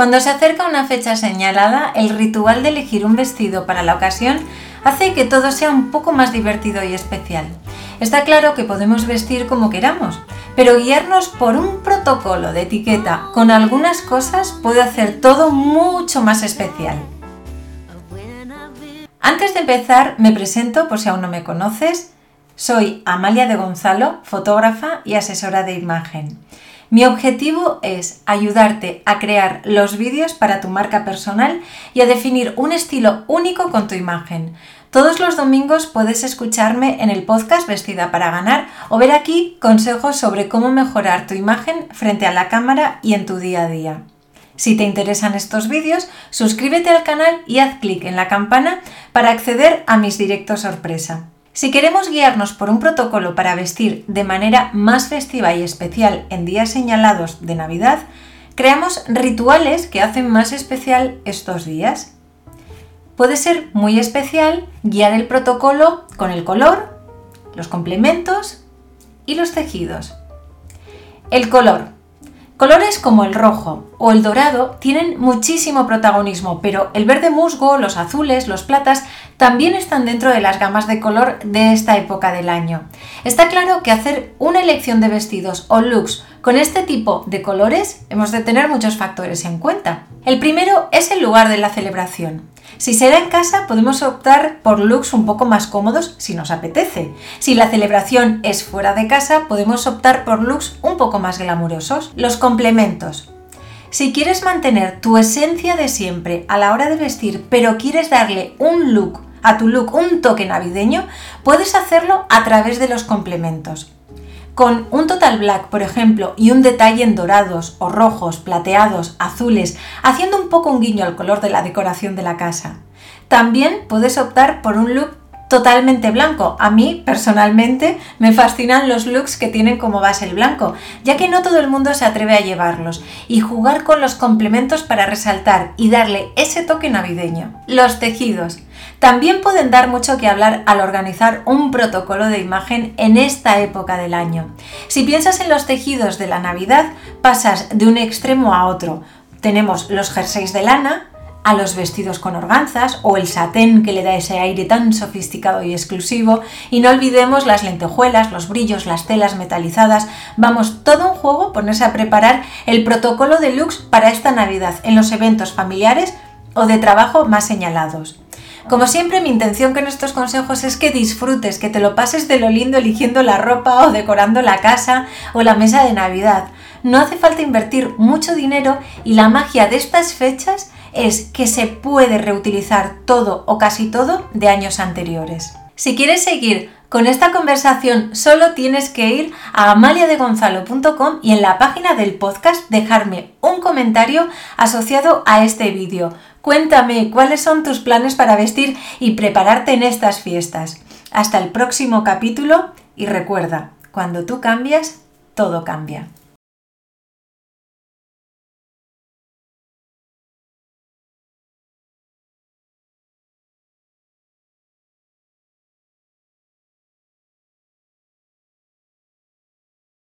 Cuando se acerca una fecha señalada, el ritual de elegir un vestido para la ocasión hace que todo sea un poco más divertido y especial. Está claro que podemos vestir como queramos, pero guiarnos por un protocolo de etiqueta con algunas cosas puede hacer todo mucho más especial. Antes de empezar, me presento por si aún no me conoces. Soy Amalia de Gonzalo, fotógrafa y asesora de imagen. Mi objetivo es ayudarte a crear los vídeos para tu marca personal y a definir un estilo único con tu imagen. Todos los domingos puedes escucharme en el podcast Vestida para ganar o ver aquí consejos sobre cómo mejorar tu imagen frente a la cámara y en tu día a día. Si te interesan estos vídeos, suscríbete al canal y haz clic en la campana para acceder a mis directos sorpresa. Si queremos guiarnos por un protocolo para vestir de manera más festiva y especial en días señalados de Navidad, creamos rituales que hacen más especial estos días. Puede ser muy especial guiar el protocolo con el color, los complementos y los tejidos. El color. Colores como el rojo o el dorado tienen muchísimo protagonismo, pero el verde musgo, los azules, los platas también están dentro de las gamas de color de esta época del año. Está claro que hacer una elección de vestidos o looks con este tipo de colores hemos de tener muchos factores en cuenta. El primero es el lugar de la celebración. Si será en casa, podemos optar por looks un poco más cómodos si nos apetece. Si la celebración es fuera de casa, podemos optar por looks un poco más glamurosos. Los complementos. Si quieres mantener tu esencia de siempre a la hora de vestir, pero quieres darle un look a tu look, un toque navideño, puedes hacerlo a través de los complementos. Con un total black, por ejemplo, y un detalle en dorados o rojos, plateados, azules, haciendo un poco un guiño al color de la decoración de la casa. También puedes optar por un look totalmente blanco. A mí, personalmente, me fascinan los looks que tienen como base el blanco, ya que no todo el mundo se atreve a llevarlos, y jugar con los complementos para resaltar y darle ese toque navideño. Los tejidos. También pueden dar mucho que hablar al organizar un protocolo de imagen en esta época del año. Si piensas en los tejidos de la Navidad, pasas de un extremo a otro. Tenemos los jerseys de lana, a los vestidos con organzas o el satén que le da ese aire tan sofisticado y exclusivo y no olvidemos las lentejuelas, los brillos, las telas metalizadas. Vamos, todo un juego ponerse a preparar el protocolo de looks para esta Navidad en los eventos familiares o de trabajo más señalados. Como siempre, mi intención con estos consejos es que disfrutes, que te lo pases de lo lindo eligiendo la ropa o decorando la casa o la mesa de Navidad. No hace falta invertir mucho dinero y la magia de estas fechas es que se puede reutilizar todo o casi todo de años anteriores. Si quieres seguir con esta conversación solo tienes que ir a amaliadegonzalo.com y en la página del podcast dejarme un comentario asociado a este vídeo. Cuéntame cuáles son tus planes para vestir y prepararte en estas fiestas. Hasta el próximo capítulo y recuerda, cuando tú cambias, todo cambia.